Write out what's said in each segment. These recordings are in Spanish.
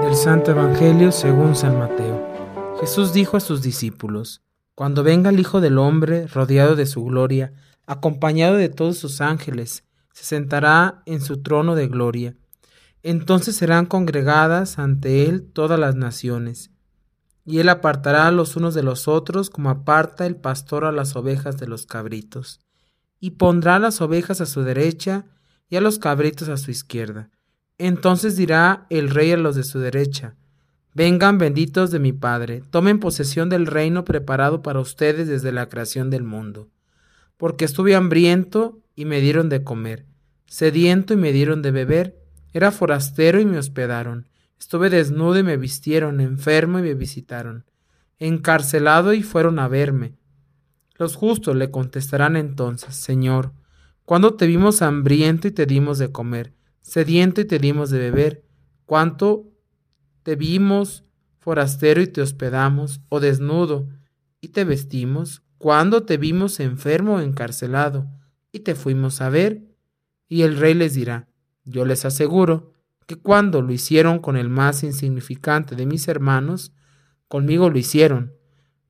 Del Santo Evangelio según San Mateo. Jesús dijo a sus discípulos, Cuando venga el Hijo del Hombre, rodeado de su gloria, acompañado de todos sus ángeles, se sentará en su trono de gloria. Entonces serán congregadas ante él todas las naciones, y él apartará los unos de los otros como aparta el pastor a las ovejas de los cabritos, y pondrá las ovejas a su derecha y a los cabritos a su izquierda. Entonces dirá el rey a los de su derecha, Vengan benditos de mi Padre, tomen posesión del reino preparado para ustedes desde la creación del mundo. Porque estuve hambriento y me dieron de comer, sediento y me dieron de beber, era forastero y me hospedaron, estuve desnudo y me vistieron, enfermo y me visitaron, encarcelado y fueron a verme. Los justos le contestarán entonces, Señor, cuando te vimos hambriento y te dimos de comer, sediento y te dimos de beber, cuánto te vimos forastero y te hospedamos, o desnudo y te vestimos, cuando te vimos enfermo o encarcelado y te fuimos a ver. Y el rey les dirá, yo les aseguro que cuando lo hicieron con el más insignificante de mis hermanos, conmigo lo hicieron.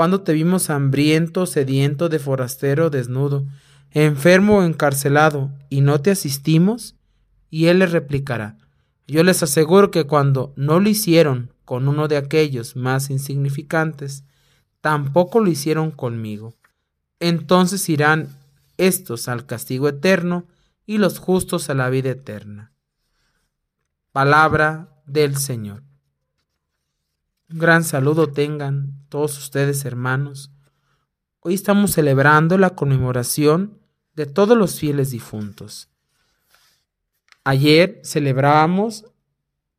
cuando te vimos hambriento, sediento, de forastero, desnudo, enfermo o encarcelado, y no te asistimos? Y él les replicará, yo les aseguro que cuando no lo hicieron con uno de aquellos más insignificantes, tampoco lo hicieron conmigo. Entonces irán estos al castigo eterno y los justos a la vida eterna. Palabra del Señor. Un gran saludo tengan todos ustedes hermanos. Hoy estamos celebrando la conmemoración de todos los fieles difuntos. Ayer celebrábamos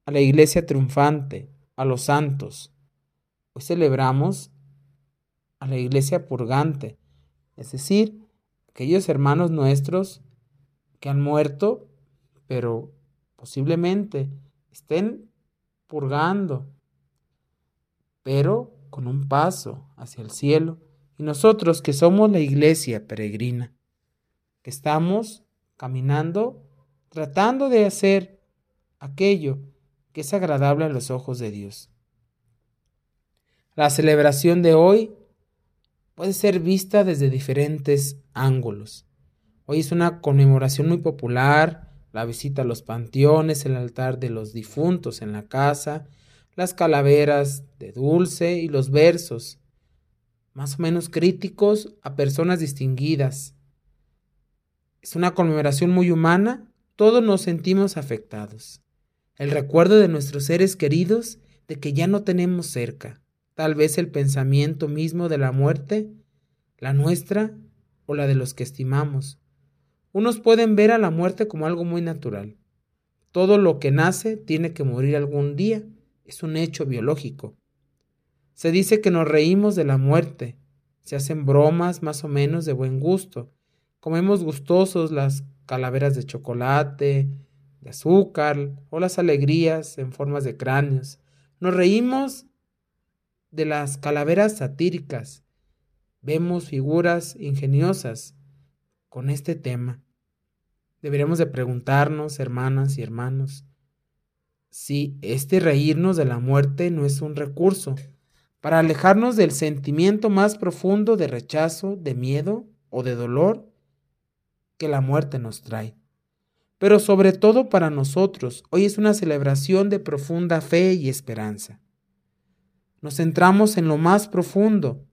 a la iglesia triunfante, a los santos. Hoy celebramos a la iglesia purgante, es decir, aquellos hermanos nuestros que han muerto, pero posiblemente estén purgando, pero con un paso hacia el cielo. Y nosotros que somos la iglesia peregrina, que estamos caminando, tratando de hacer aquello que es agradable a los ojos de Dios. La celebración de hoy puede ser vista desde diferentes ángulos. Hoy es una conmemoración muy popular, la visita a los panteones, el altar de los difuntos en la casa, las calaveras de dulce y los versos, más o menos críticos a personas distinguidas. Es una conmemoración muy humana, todos nos sentimos afectados el recuerdo de nuestros seres queridos de que ya no tenemos cerca, tal vez el pensamiento mismo de la muerte, la nuestra o la de los que estimamos. Unos pueden ver a la muerte como algo muy natural. Todo lo que nace tiene que morir algún día, es un hecho biológico. Se dice que nos reímos de la muerte, se hacen bromas más o menos de buen gusto, comemos gustosos las calaveras de chocolate, de azúcar o las alegrías en formas de cráneos. Nos reímos de las calaveras satíricas. Vemos figuras ingeniosas con este tema. Deberíamos de preguntarnos, hermanas y hermanos, si este reírnos de la muerte no es un recurso. Para alejarnos del sentimiento más profundo de rechazo, de miedo o de dolor que la muerte nos trae. Pero sobre todo para nosotros, hoy es una celebración de profunda fe y esperanza. Nos centramos en lo más profundo,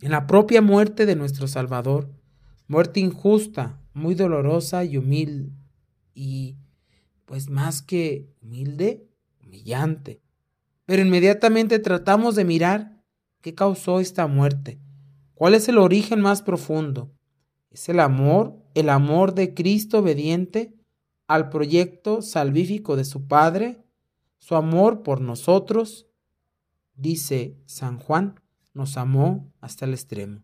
en la propia muerte de nuestro Salvador, muerte injusta, muy dolorosa y humilde, y pues más que humilde, humillante. Pero inmediatamente tratamos de mirar qué causó esta muerte, cuál es el origen más profundo, ¿Es el amor, el amor de Cristo obediente al proyecto salvífico de su Padre, su amor por nosotros, dice San Juan, nos amó hasta el extremo.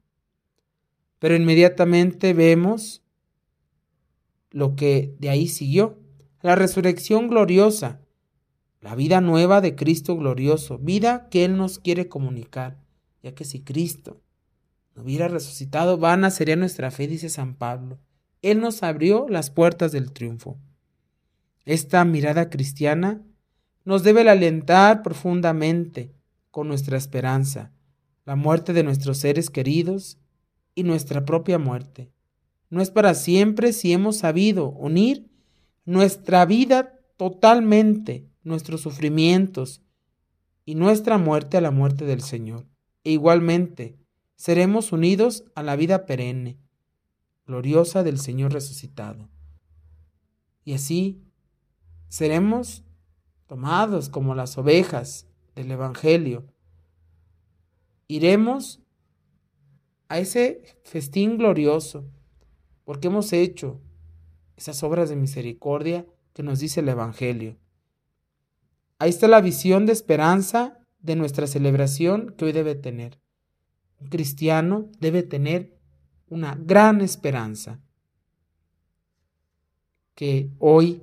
Pero inmediatamente vemos lo que de ahí siguió, la resurrección gloriosa, la vida nueva de Cristo glorioso, vida que Él nos quiere comunicar, ya que si Cristo no hubiera resucitado, vana sería nuestra fe, dice San Pablo. Él nos abrió las puertas del triunfo. Esta mirada cristiana nos debe alentar profundamente con nuestra esperanza, la muerte de nuestros seres queridos y nuestra propia muerte. No es para siempre si hemos sabido unir nuestra vida totalmente, nuestros sufrimientos y nuestra muerte a la muerte del Señor. E igualmente seremos unidos a la vida perenne, gloriosa del Señor resucitado. Y así seremos tomados como las ovejas del Evangelio. Iremos a ese festín glorioso, porque hemos hecho esas obras de misericordia que nos dice el Evangelio. Ahí está la visión de esperanza de nuestra celebración que hoy debe tener. Un cristiano debe tener una gran esperanza que hoy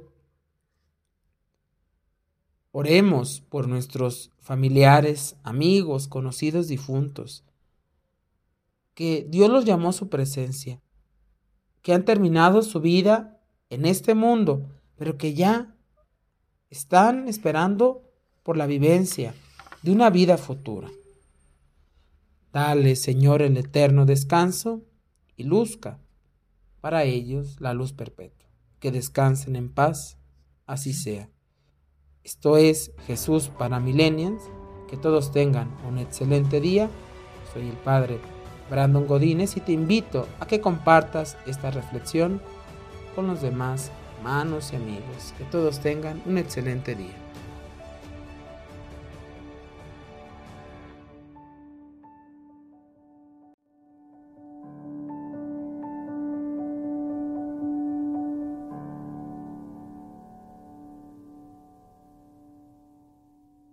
oremos por nuestros familiares, amigos, conocidos, difuntos, que Dios los llamó a su presencia, que han terminado su vida en este mundo, pero que ya están esperando por la vivencia de una vida futura. Dale, Señor, el eterno descanso y luzca para ellos la luz perpetua. Que descansen en paz, así sea. Esto es Jesús para Millennials. Que todos tengan un excelente día. Soy el Padre Brandon Godínez y te invito a que compartas esta reflexión con los demás hermanos y amigos. Que todos tengan un excelente día.